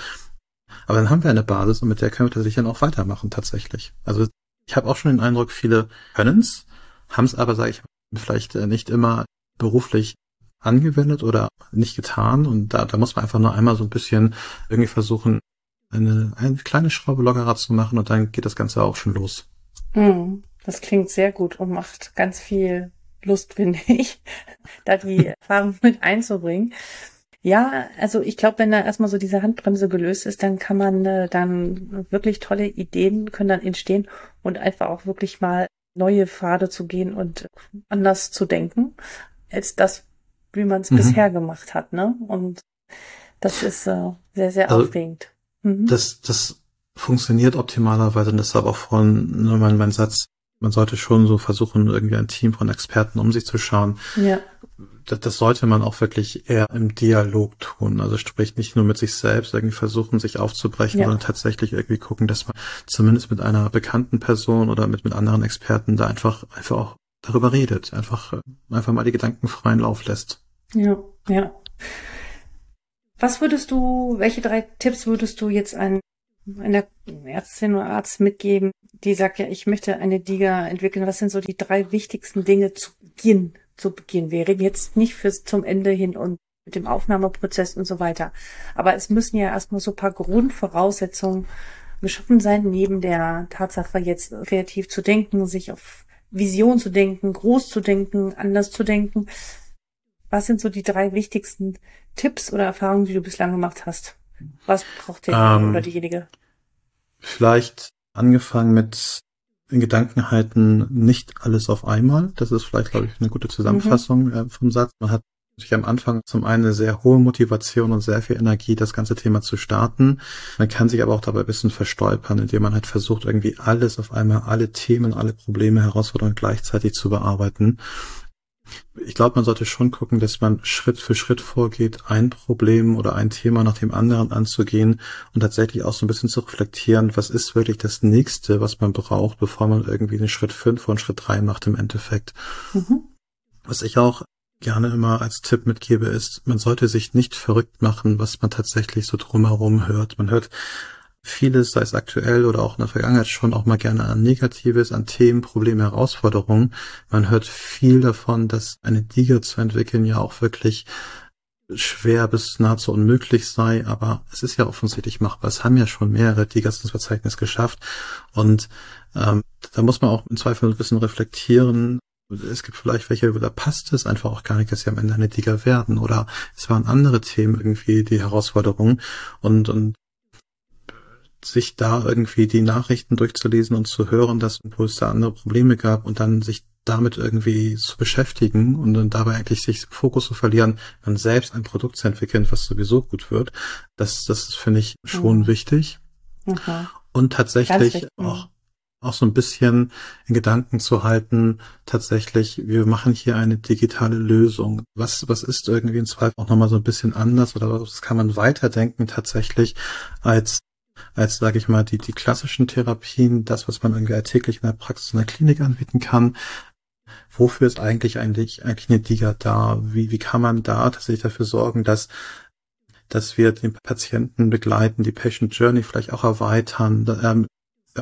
Aber dann haben wir eine Basis und mit der können wir tatsächlich dann auch weitermachen tatsächlich. Also ich habe auch schon den Eindruck, viele können's, haben es aber, sage ich, vielleicht äh, nicht immer beruflich angewendet oder nicht getan. Und da, da muss man einfach nur einmal so ein bisschen irgendwie versuchen, eine, eine kleine Schraube lockerer zu machen und dann geht das Ganze auch schon los. Mm, das klingt sehr gut und macht ganz viel Lust, finde ich, da die Erfahrung mit einzubringen. Ja, also ich glaube, wenn da erstmal so diese Handbremse gelöst ist, dann kann man äh, dann wirklich tolle Ideen können dann entstehen und einfach auch wirklich mal neue Pfade zu gehen und anders zu denken, als das, wie man es mhm. bisher gemacht hat, ne? Und das ist äh, sehr, sehr also, aufregend. Mhm. Das, das funktioniert optimalerweise und deshalb auch von nur mein, mein Satz, man sollte schon so versuchen, irgendwie ein Team von Experten um sich zu schauen. Ja das, das sollte man auch wirklich eher im Dialog tun. Also sprich nicht nur mit sich selbst irgendwie versuchen, sich aufzubrechen, ja. sondern tatsächlich irgendwie gucken, dass man zumindest mit einer bekannten Person oder mit, mit anderen Experten da einfach, einfach auch darüber redet. Einfach, einfach mal die Gedanken freien Lauf lässt. Ja, ja. Was würdest du, welche drei Tipps würdest du jetzt an einer Ärztin oder Arzt mitgeben, die sagt, ja, ich möchte eine DIGA entwickeln. Was sind so die drei wichtigsten Dinge zu Beginn zu Beginn. Wir reden jetzt nicht fürs zum Ende hin und mit dem Aufnahmeprozess und so weiter. Aber es müssen ja erstmal so ein paar Grundvoraussetzungen geschaffen sein, neben der Tatsache jetzt kreativ zu denken, sich auf Vision zu denken, groß zu denken, anders zu denken. Was sind so die drei wichtigsten Tipps oder Erfahrungen, die du bislang gemacht hast? Was braucht der ähm, oder diejenige? Vielleicht angefangen mit in Gedanken halten, nicht alles auf einmal. Das ist vielleicht, glaube ich, eine gute Zusammenfassung mhm. äh, vom Satz. Man hat sich am Anfang zum einen eine sehr hohe Motivation und sehr viel Energie, das ganze Thema zu starten. Man kann sich aber auch dabei ein bisschen verstolpern, indem man halt versucht, irgendwie alles auf einmal, alle Themen, alle Probleme, Herausforderungen gleichzeitig zu bearbeiten. Ich glaube, man sollte schon gucken, dass man Schritt für Schritt vorgeht, ein Problem oder ein Thema nach dem anderen anzugehen und tatsächlich auch so ein bisschen zu reflektieren, was ist wirklich das nächste, was man braucht, bevor man irgendwie den Schritt fünf und Schritt drei macht im Endeffekt. Mhm. Was ich auch gerne immer als Tipp mitgebe, ist, man sollte sich nicht verrückt machen, was man tatsächlich so drumherum hört. Man hört vieles, sei es aktuell oder auch in der Vergangenheit, schon auch mal gerne an Negatives, an Themen, Probleme, Herausforderungen. Man hört viel davon, dass eine Liga zu entwickeln ja auch wirklich schwer bis nahezu unmöglich sei, aber es ist ja offensichtlich machbar. Es haben ja schon mehrere Ligas ins Verzeichnis geschafft und ähm, da muss man auch im Zweifel ein bisschen reflektieren. Es gibt vielleicht welche, da passt es einfach auch gar nicht, dass sie am Ende eine Liga werden oder es waren andere Themen irgendwie die Herausforderungen und, und sich da irgendwie die Nachrichten durchzulesen und zu hören, dass wo es da andere Probleme gab und dann sich damit irgendwie zu beschäftigen und dann dabei eigentlich sich Fokus zu verlieren, dann selbst ein Produkt zu entwickeln, was sowieso gut wird. Das, das finde ich schon mhm. wichtig. Mhm. Und tatsächlich auch, auch so ein bisschen in Gedanken zu halten, tatsächlich, wir machen hier eine digitale Lösung. Was, was ist irgendwie in Zweifel auch nochmal so ein bisschen anders oder was kann man weiterdenken tatsächlich als als, sage ich mal, die, die klassischen Therapien, das, was man irgendwie alltäglich in der Praxis in der Klinik anbieten kann. Wofür ist eigentlich eigentlich, eigentlich eine DIGA da? Wie, wie kann man da tatsächlich dafür sorgen, dass dass wir den Patienten begleiten, die Patient Journey vielleicht auch erweitern, ähm,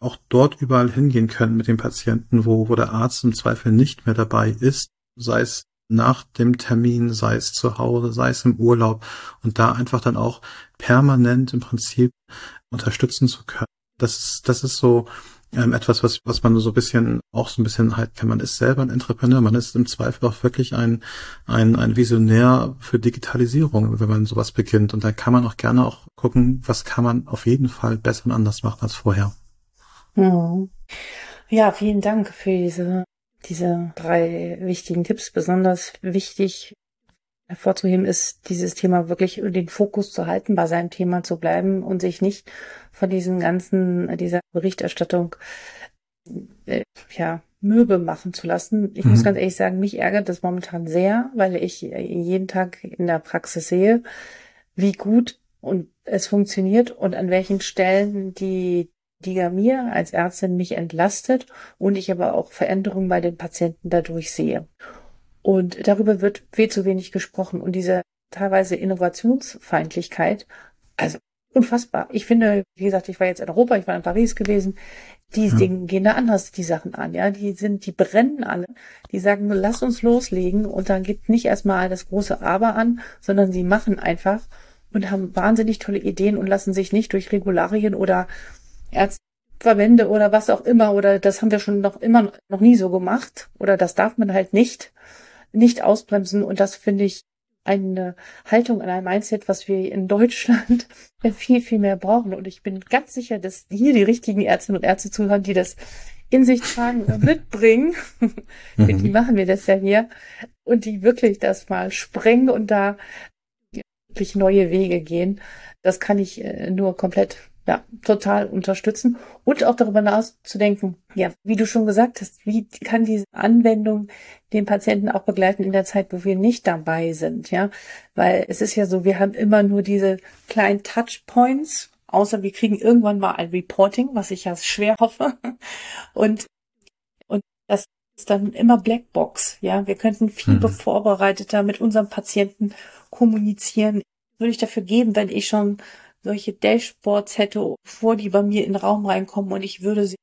auch dort überall hingehen können mit dem Patienten, wo, wo der Arzt im Zweifel nicht mehr dabei ist, sei es nach dem Termin, sei es zu Hause, sei es im Urlaub und da einfach dann auch permanent im Prinzip unterstützen zu können. Das, das ist so ähm, etwas, was, was man so ein bisschen, auch so ein bisschen halt, man ist selber ein Entrepreneur, man ist im Zweifel auch wirklich ein, ein, ein Visionär für Digitalisierung, wenn man sowas beginnt. Und da kann man auch gerne auch gucken, was kann man auf jeden Fall besser und anders machen als vorher. Hm. Ja, vielen Dank für diese, diese drei wichtigen Tipps. Besonders wichtig hervorzuheben ist, dieses Thema wirklich den Fokus zu halten, bei seinem Thema zu bleiben und sich nicht von diesen ganzen, dieser Berichterstattung, äh, ja, Möbe machen zu lassen. Ich mhm. muss ganz ehrlich sagen, mich ärgert das momentan sehr, weil ich jeden Tag in der Praxis sehe, wie gut und es funktioniert und an welchen Stellen die die mir als Ärztin mich entlastet und ich aber auch Veränderungen bei den Patienten dadurch sehe. Und darüber wird viel zu wenig gesprochen. Und diese teilweise Innovationsfeindlichkeit, also unfassbar. Ich finde, wie gesagt, ich war jetzt in Europa, ich war in Paris gewesen. Die ja. Dinge gehen da anders die Sachen an, ja. Die sind, die brennen alle. Die sagen, lass uns loslegen und dann gibt nicht erstmal das große Aber an, sondern sie machen einfach und haben wahnsinnig tolle Ideen und lassen sich nicht durch Regularien oder Ärzteverbände oder was auch immer oder das haben wir schon noch immer noch nie so gemacht oder das darf man halt nicht nicht ausbremsen. Und das finde ich eine Haltung ein Mindset, was wir in Deutschland viel, viel mehr brauchen. Und ich bin ganz sicher, dass hier die richtigen Ärztinnen und Ärzte zuhören, die das in sich tragen und mitbringen. Mhm. die machen wir das ja hier. Und die wirklich das mal sprengen und da wirklich neue Wege gehen. Das kann ich äh, nur komplett ja, total unterstützen und auch darüber nachzudenken, ja, wie du schon gesagt hast, wie kann diese Anwendung den Patienten auch begleiten in der Zeit, wo wir nicht dabei sind, ja, weil es ist ja so, wir haben immer nur diese kleinen Touchpoints, außer wir kriegen irgendwann mal ein Reporting, was ich ja schwer hoffe und und das ist dann immer Blackbox, ja, wir könnten viel mhm. vorbereiteter mit unserem Patienten kommunizieren. Würde ich dafür geben, wenn ich schon solche Dashboards hätte, vor die bei mir in den Raum reinkommen und ich würde sie,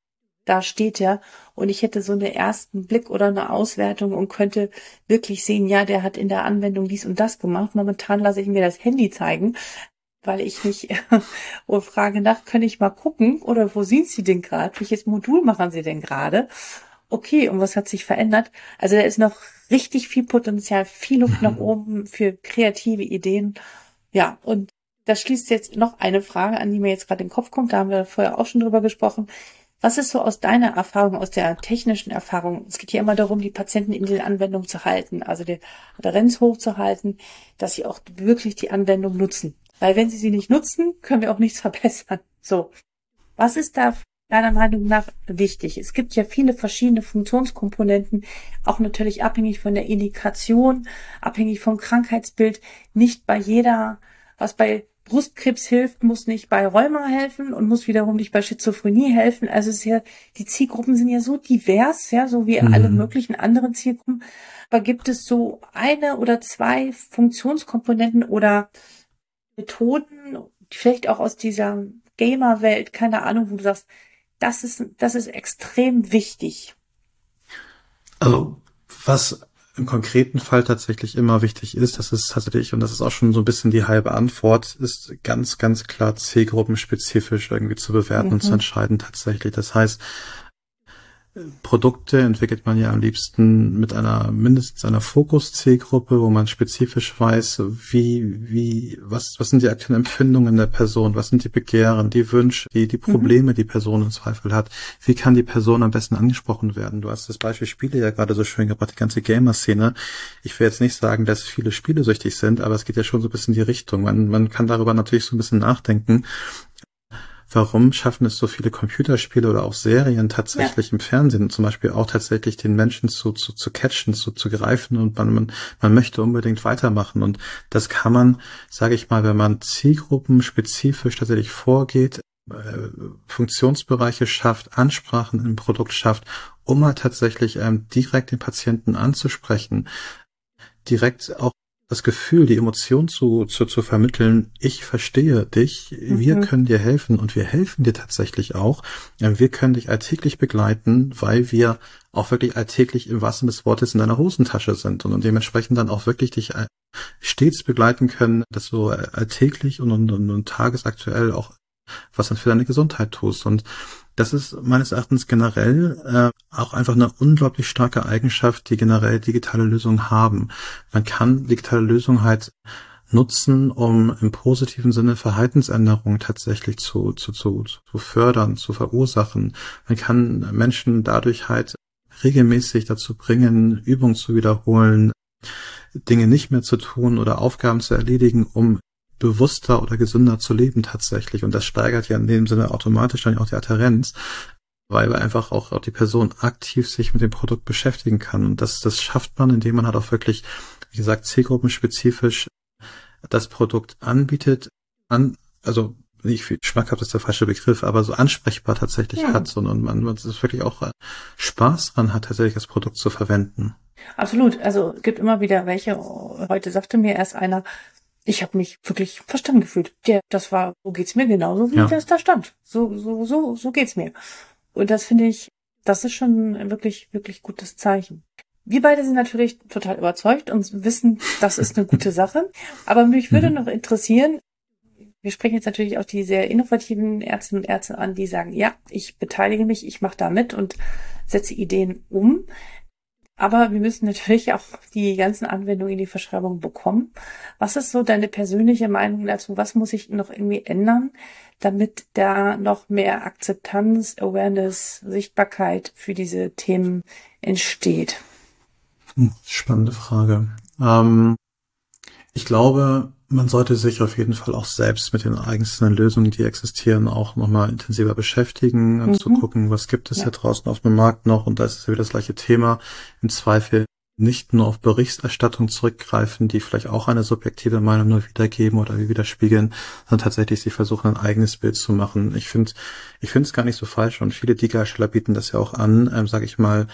da steht er, und ich hätte so einen ersten Blick oder eine Auswertung und könnte wirklich sehen, ja, der hat in der Anwendung dies und das gemacht. Momentan lasse ich mir das Handy zeigen, weil ich mich und frage nach, kann ich mal gucken oder wo sind Sie denn gerade? Welches Modul machen Sie denn gerade? Okay, und was hat sich verändert? Also da ist noch richtig viel Potenzial, viel Luft nach oben für kreative Ideen. Ja, und das schließt jetzt noch eine Frage an, die mir jetzt gerade in den Kopf kommt. Da haben wir vorher auch schon drüber gesprochen. Was ist so aus deiner Erfahrung, aus der technischen Erfahrung? Es geht hier immer darum, die Patienten in die Anwendung zu halten, also die Adherenz hochzuhalten, dass sie auch wirklich die Anwendung nutzen. Weil wenn sie sie nicht nutzen, können wir auch nichts verbessern. So. Was ist da deiner Meinung nach wichtig? Es gibt ja viele verschiedene Funktionskomponenten, auch natürlich abhängig von der Indikation, abhängig vom Krankheitsbild. Nicht bei jeder, was bei Brustkrebs hilft, muss nicht bei Rheuma helfen und muss wiederum nicht bei Schizophrenie helfen. Also es ist ja, die Zielgruppen sind ja so divers, ja, so wie mhm. alle möglichen anderen Zielgruppen. Aber gibt es so eine oder zwei Funktionskomponenten oder Methoden, vielleicht auch aus dieser Gamer-Welt, keine Ahnung, wo du sagst, das ist, das ist extrem wichtig. Also, was im konkreten Fall tatsächlich immer wichtig ist, das ist tatsächlich, und das ist auch schon so ein bisschen die halbe Antwort, ist ganz, ganz klar zielgruppenspezifisch irgendwie zu bewerten mhm. und zu mhm. entscheiden tatsächlich. Das heißt, Produkte entwickelt man ja am liebsten mit einer mindestens einer Fokus-Zielgruppe, wo man spezifisch weiß, wie, wie, was, was sind die aktuellen Empfindungen der Person, was sind die Begehren, die Wünsche, die, die mhm. Probleme, mhm. die Person im Zweifel hat, wie kann die Person am besten angesprochen werden. Du hast das Beispiel Spiele ja gerade so schön gebracht, die ganze Gamer-Szene. Ich will jetzt nicht sagen, dass viele Spiele süchtig sind, aber es geht ja schon so ein bisschen in die Richtung. Man, man kann darüber natürlich so ein bisschen nachdenken warum schaffen es so viele Computerspiele oder auch Serien tatsächlich ja. im Fernsehen zum Beispiel auch tatsächlich den Menschen zu, zu, zu catchen, zu, zu greifen und man, man, man möchte unbedingt weitermachen. Und das kann man, sage ich mal, wenn man zielgruppenspezifisch tatsächlich vorgeht, äh, Funktionsbereiche schafft, Ansprachen im Produkt schafft, um halt tatsächlich ähm, direkt den Patienten anzusprechen, direkt auch das Gefühl, die Emotion zu, zu, zu vermitteln, ich verstehe dich, mhm. wir können dir helfen und wir helfen dir tatsächlich auch. Wir können dich alltäglich begleiten, weil wir auch wirklich alltäglich im wahrsten des Wortes in deiner Hosentasche sind und, und dementsprechend dann auch wirklich dich äh, stets begleiten können, dass du alltäglich und, und, und, und tagesaktuell auch was dann für deine Gesundheit tust. Und das ist meines Erachtens generell äh, auch einfach eine unglaublich starke Eigenschaft, die generell digitale Lösungen haben. Man kann digitale Lösungen halt nutzen, um im positiven Sinne Verhaltensänderungen tatsächlich zu, zu, zu, zu fördern, zu verursachen. Man kann Menschen dadurch halt regelmäßig dazu bringen, Übungen zu wiederholen, Dinge nicht mehr zu tun oder Aufgaben zu erledigen, um bewusster oder gesünder zu leben tatsächlich. Und das steigert ja in dem Sinne automatisch dann auch die Adherenz, weil einfach auch, auch die Person aktiv sich mit dem Produkt beschäftigen kann. Und das, das schafft man, indem man halt auch wirklich, wie gesagt, zielgruppenspezifisch das Produkt anbietet, an, also nicht viel schmackhaft ist der falsche Begriff, aber so ansprechbar tatsächlich ja. hat, sondern man, man es wirklich auch äh, Spaß dran hat, tatsächlich das Produkt zu verwenden. Absolut. Also gibt immer wieder welche. Heute sagte mir erst einer, ich habe mich wirklich verstanden gefühlt. Ja, das war, so geht's mir genauso, wie ja. das da stand. So, so, so, so geht's mir. Und das finde ich, das ist schon ein wirklich, wirklich gutes Zeichen. Wir beide sind natürlich total überzeugt und wissen, das ist eine gute Sache. Aber mich würde mhm. noch interessieren, wir sprechen jetzt natürlich auch die sehr innovativen Ärztinnen und Ärzte an, die sagen, ja, ich beteilige mich, ich mache da mit und setze Ideen um. Aber wir müssen natürlich auch die ganzen Anwendungen in die Verschreibung bekommen. Was ist so deine persönliche Meinung dazu? Was muss ich noch irgendwie ändern, damit da noch mehr Akzeptanz, Awareness, Sichtbarkeit für diese Themen entsteht? Hm, spannende Frage. Ähm, ich glaube, man sollte sich auf jeden Fall auch selbst mit den einzelnen Lösungen, die existieren, auch nochmal intensiver beschäftigen und mhm. zu gucken, was gibt es ja. hier draußen auf dem Markt noch. Und da ist es ja wieder das gleiche Thema. Im Zweifel nicht nur auf Berichterstattung zurückgreifen, die vielleicht auch eine subjektive Meinung nur wiedergeben oder widerspiegeln, sondern tatsächlich sie versuchen, ein eigenes Bild zu machen. Ich finde, ich finde es gar nicht so falsch und viele Diga-Hersteller bieten das ja auch an, ähm, sage ich mal,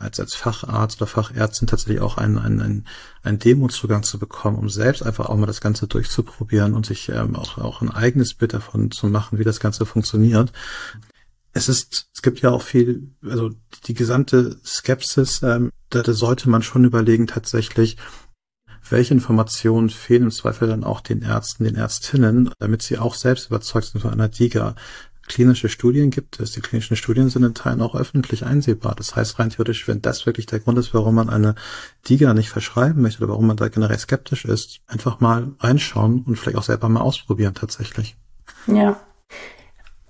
als, als Facharzt oder Fachärztin tatsächlich auch einen, einen, einen, einen Demo-Zugang zu bekommen, um selbst einfach auch mal das Ganze durchzuprobieren und sich ähm, auch, auch ein eigenes Bild davon zu machen, wie das Ganze funktioniert. Es ist, es gibt ja auch viel, also die gesamte Skepsis, ähm, da, da sollte man schon überlegen tatsächlich, welche Informationen fehlen im Zweifel dann auch den Ärzten, den Ärztinnen, damit sie auch selbst überzeugt sind von einer DIGA klinische Studien gibt es. Die klinischen Studien sind in Teilen auch öffentlich einsehbar. Das heißt rein theoretisch, wenn das wirklich der Grund ist, warum man eine DIGA nicht verschreiben möchte oder warum man da generell skeptisch ist, einfach mal reinschauen und vielleicht auch selber mal ausprobieren tatsächlich. Ja.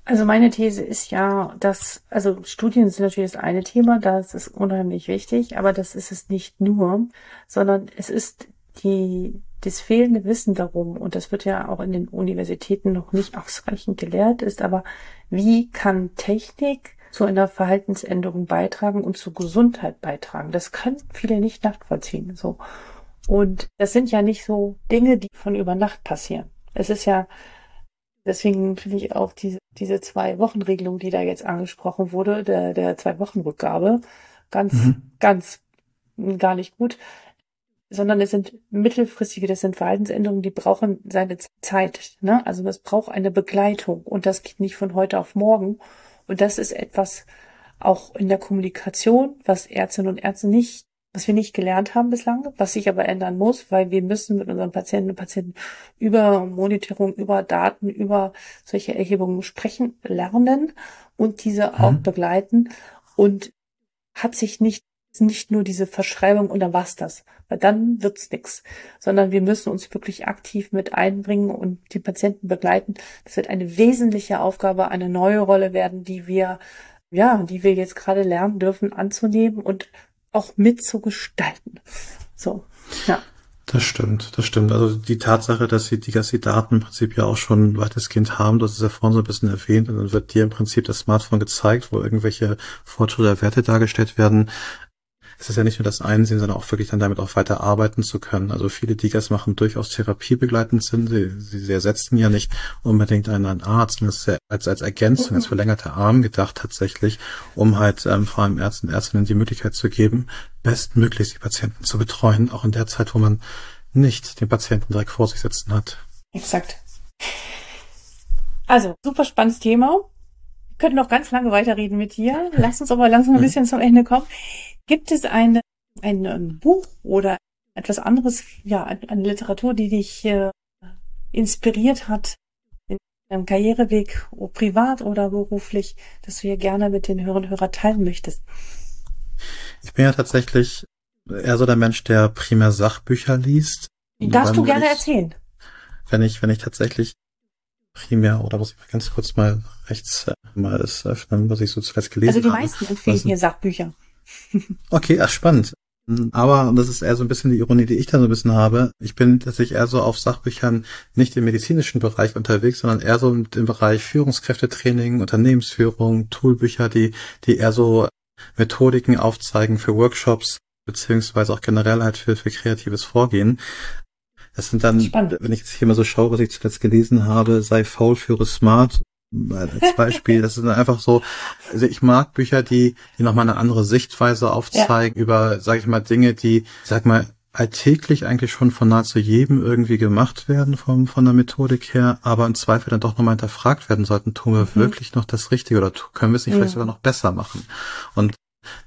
Also meine These ist ja, dass, also Studien sind natürlich das eine Thema, das ist unheimlich wichtig, aber das ist es nicht nur, sondern es ist die das fehlende Wissen darum, und das wird ja auch in den Universitäten noch nicht ausreichend gelehrt, ist aber, wie kann Technik zu einer Verhaltensänderung beitragen und zur Gesundheit beitragen? Das können viele nicht nachvollziehen, so. Und das sind ja nicht so Dinge, die von über Nacht passieren. Es ist ja, deswegen finde ich auch diese, diese zwei Wochen Regelung, die da jetzt angesprochen wurde, der, der zwei Wochen Rückgabe, ganz, mhm. ganz gar nicht gut sondern es sind mittelfristige, das sind Verhaltensänderungen, die brauchen seine Zeit. Ne? Also es braucht eine Begleitung und das geht nicht von heute auf morgen. Und das ist etwas auch in der Kommunikation, was Ärztinnen und Ärzte nicht, was wir nicht gelernt haben bislang, was sich aber ändern muss, weil wir müssen mit unseren Patienten und Patienten über Monitoring, über Daten, über solche Erhebungen sprechen, lernen und diese auch mhm. begleiten. Und hat sich nicht nicht nur diese Verschreibung und dann war's das, weil dann wird's nix, sondern wir müssen uns wirklich aktiv mit einbringen und die Patienten begleiten. Das wird eine wesentliche Aufgabe, eine neue Rolle werden, die wir, ja, die wir jetzt gerade lernen dürfen anzunehmen und auch mitzugestalten. So, ja. Das stimmt, das stimmt. Also die Tatsache, dass sie die, dass die Daten im Prinzip ja auch schon weitestgehend haben, das ist ja vorhin so ein bisschen erwähnt, und dann wird dir im Prinzip das Smartphone gezeigt, wo irgendwelche Fortschritte der Werte dargestellt werden es ist ja nicht nur das Einsehen, sondern auch wirklich dann damit auch weiter arbeiten zu können. Also viele Digas machen durchaus therapiebegleitend Sinn. Sie, sie ersetzen ja nicht unbedingt einen Arzt. Das ist ja als, als Ergänzung, als verlängerter Arm gedacht tatsächlich, um halt ähm, vor allem Ärzten und Ärztinnen die Möglichkeit zu geben, bestmöglich die Patienten zu betreuen, auch in der Zeit, wo man nicht den Patienten direkt vor sich sitzen hat. Exakt. Also, super spannendes Thema. Wir könnten noch ganz lange weiterreden mit dir. Lass uns aber langsam ein bisschen zum Ende kommen. Gibt es eine, ein Buch oder etwas anderes, ja, eine Literatur, die dich äh, inspiriert hat in deinem Karriereweg, privat oder beruflich, dass du hier gerne mit den Hörern und Hörern teilen möchtest? Ich bin ja tatsächlich eher so der Mensch, der primär Sachbücher liest. Darfst du gerne ich, erzählen? Wenn ich, wenn ich tatsächlich primär, oder muss ich mal ganz kurz mal rechts äh, mal das öffnen, was ich so zuletzt gelesen habe. Also die meisten empfehlen hier Sachbücher. Okay, ach, spannend. Aber, und das ist eher so ein bisschen die Ironie, die ich da so ein bisschen habe, ich bin tatsächlich eher so auf Sachbüchern nicht im medizinischen Bereich unterwegs, sondern eher so im Bereich Führungskräftetraining, Unternehmensführung, Toolbücher, die, die eher so Methodiken aufzeigen für Workshops, beziehungsweise auch generell halt für, für kreatives Vorgehen. Das sind dann, Spannend. wenn ich jetzt hier mal so schaue, was ich zuletzt gelesen habe, sei faul, führe smart, als Beispiel. Das ist einfach so, also ich mag Bücher, die, die nochmal eine andere Sichtweise aufzeigen ja. über, sage ich mal, Dinge, die, sag mal, alltäglich eigentlich schon von nahezu jedem irgendwie gemacht werden vom, von der Methodik her, aber im Zweifel dann doch nochmal hinterfragt werden sollten, tun wir mhm. wirklich noch das Richtige oder können wir es nicht ja. vielleicht sogar noch besser machen? Und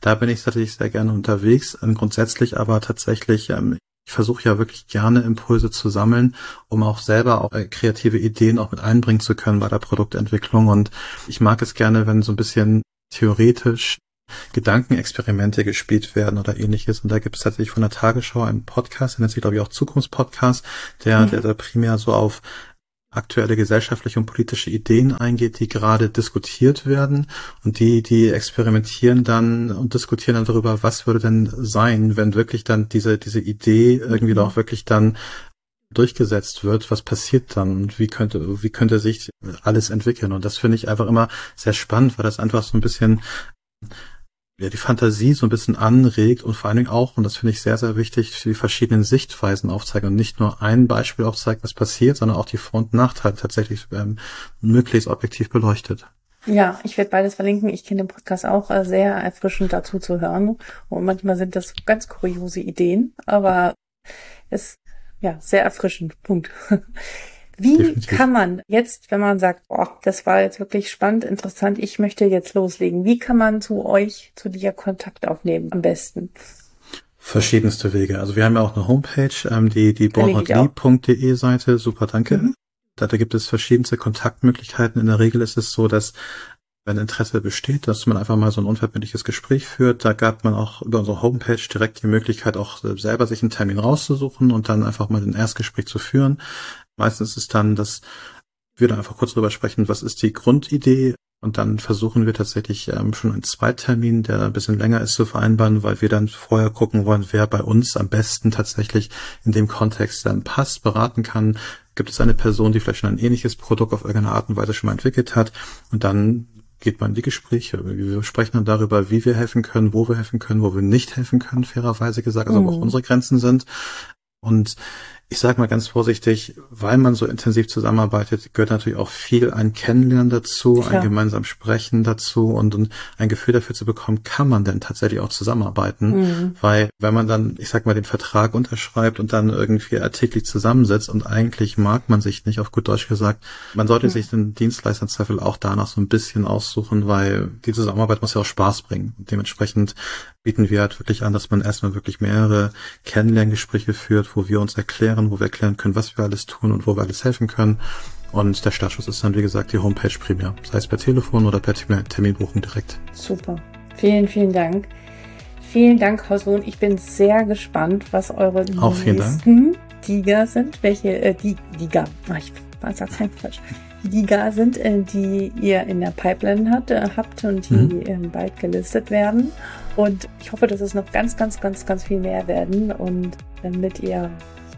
da bin ich tatsächlich sehr gerne unterwegs, ähm, grundsätzlich aber tatsächlich, ähm, ich versuche ja wirklich gerne Impulse zu sammeln, um auch selber auch äh, kreative Ideen auch mit einbringen zu können bei der Produktentwicklung. Und ich mag es gerne, wenn so ein bisschen theoretisch Gedankenexperimente gespielt werden oder ähnliches. Und da gibt es tatsächlich von der Tagesschau einen Podcast, der nennt sich, glaube ich, auch Zukunftspodcast, der, mhm. der da primär so auf aktuelle gesellschaftliche und politische Ideen eingeht, die gerade diskutiert werden und die, die experimentieren dann und diskutieren dann darüber, was würde denn sein, wenn wirklich dann diese, diese Idee irgendwie mhm. auch wirklich dann durchgesetzt wird, was passiert dann und wie könnte, wie könnte sich alles entwickeln? Und das finde ich einfach immer sehr spannend, weil das einfach so ein bisschen ja, die Fantasie so ein bisschen anregt und vor allen Dingen auch, und das finde ich sehr, sehr wichtig, die verschiedenen Sichtweisen aufzeigen und nicht nur ein Beispiel aufzeigen, was passiert, sondern auch die Vor- und Nachteile tatsächlich ähm, möglichst objektiv beleuchtet. Ja, ich werde beides verlinken. Ich kenne den Podcast auch äh, sehr erfrischend dazu zu hören. Und manchmal sind das ganz kuriose Ideen, aber es ja sehr erfrischend. Punkt. Wie Definitiv. kann man jetzt, wenn man sagt, boah, das war jetzt wirklich spannend, interessant, ich möchte jetzt loslegen, wie kann man zu euch, zu dir Kontakt aufnehmen am besten? Verschiedenste Wege. Also wir haben ja auch eine Homepage, ähm, die, die bornhardlee.de Seite. Super, danke. Mhm. Da, da gibt es verschiedenste Kontaktmöglichkeiten. In der Regel ist es so, dass wenn Interesse besteht, dass man einfach mal so ein unverbindliches Gespräch führt. Da gab man auch über unsere Homepage direkt die Möglichkeit, auch selber sich einen Termin rauszusuchen und dann einfach mal ein Erstgespräch zu führen. Meistens ist es dann, dass wir da einfach kurz drüber sprechen, was ist die Grundidee Und dann versuchen wir tatsächlich ähm, schon einen Zweitermin, der ein bisschen länger ist, zu vereinbaren, weil wir dann vorher gucken wollen, wer bei uns am besten tatsächlich in dem Kontext dann passt, beraten kann. Gibt es eine Person, die vielleicht schon ein ähnliches Produkt auf irgendeine Art und Weise schon mal entwickelt hat? Und dann geht man in die Gespräche. Wir sprechen dann darüber, wie wir helfen können, wo wir helfen können, wo wir nicht helfen können, fairerweise gesagt, also mhm. wo auch unsere Grenzen sind. Und ich sage mal ganz vorsichtig, weil man so intensiv zusammenarbeitet, gehört natürlich auch viel ein Kennenlernen dazu, Klar. ein gemeinsam Sprechen dazu und, und, ein Gefühl dafür zu bekommen, kann man denn tatsächlich auch zusammenarbeiten? Mhm. Weil wenn man dann, ich sag mal, den Vertrag unterschreibt und dann irgendwie artiklich zusammensetzt und eigentlich mag man sich nicht, auf gut Deutsch gesagt, man sollte mhm. sich den Dienstleister Zweifel auch danach so ein bisschen aussuchen, weil die Zusammenarbeit muss ja auch Spaß bringen. Und dementsprechend bieten wir halt wirklich an, dass man erstmal wirklich mehrere Kennenlerngespräche führt, wo wir uns erklären, wo wir erklären können, was wir alles tun und wo wir alles helfen können. Und der Startschuss ist dann, wie gesagt, die Homepage primär. Sei es per Telefon oder per Terminbuchung direkt. Super. Vielen, vielen Dank. Vielen Dank, Hauslohn. Ich bin sehr gespannt, was eure Auch nächsten Giga sind. Welche, äh, die, Giga. Ach, ich sag's halt falsch. Giga sind, äh, die ihr in der Pipeline hat, äh, habt und die mhm. äh, bald gelistet werden. Und ich hoffe, dass es noch ganz, ganz, ganz, ganz viel mehr werden und damit ihr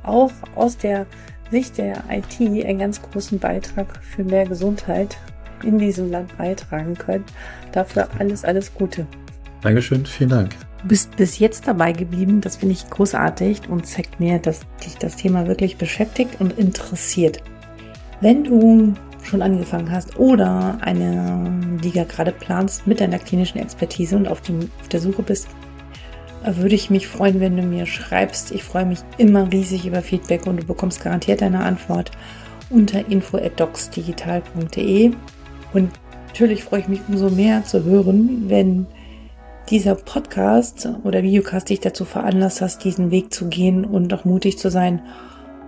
auch aus der Sicht der IT einen ganz großen Beitrag für mehr Gesundheit in diesem Land beitragen könnt. Dafür alles, alles Gute. Dankeschön, vielen Dank. Du bist bis jetzt dabei geblieben, das finde ich großartig und zeigt mir, dass dich das Thema wirklich beschäftigt und interessiert. Wenn du schon angefangen hast oder eine Liga gerade planst mit deiner klinischen Expertise und auf, dem, auf der Suche bist, würde ich mich freuen, wenn du mir schreibst. Ich freue mich immer riesig über Feedback und du bekommst garantiert eine Antwort unter info@docsdigital.de. Und natürlich freue ich mich umso mehr zu hören, wenn dieser Podcast oder Videocast dich dazu veranlasst hast, diesen Weg zu gehen und auch mutig zu sein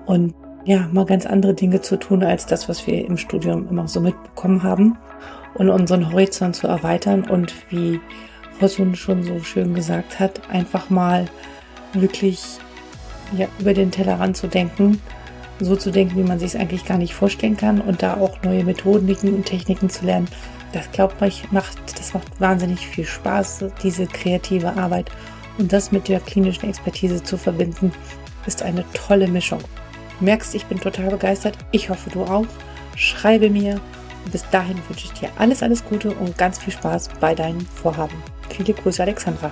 und ja, mal ganz andere Dinge zu tun als das, was wir im Studium immer so mitbekommen haben und unseren Horizont zu erweitern und wie Hossun schon so schön gesagt hat, einfach mal wirklich ja, über den Tellerrand zu denken, so zu denken, wie man sich es eigentlich gar nicht vorstellen kann und da auch neue Methodiken und Techniken zu lernen. Das glaubt ich macht, das macht wahnsinnig viel Spaß, diese kreative Arbeit und das mit der klinischen Expertise zu verbinden, ist eine tolle Mischung merkst, ich bin total begeistert. Ich hoffe, du auch. Schreibe mir. Bis dahin wünsche ich dir alles, alles Gute und ganz viel Spaß bei deinen Vorhaben. Viele Grüße, Alexandra.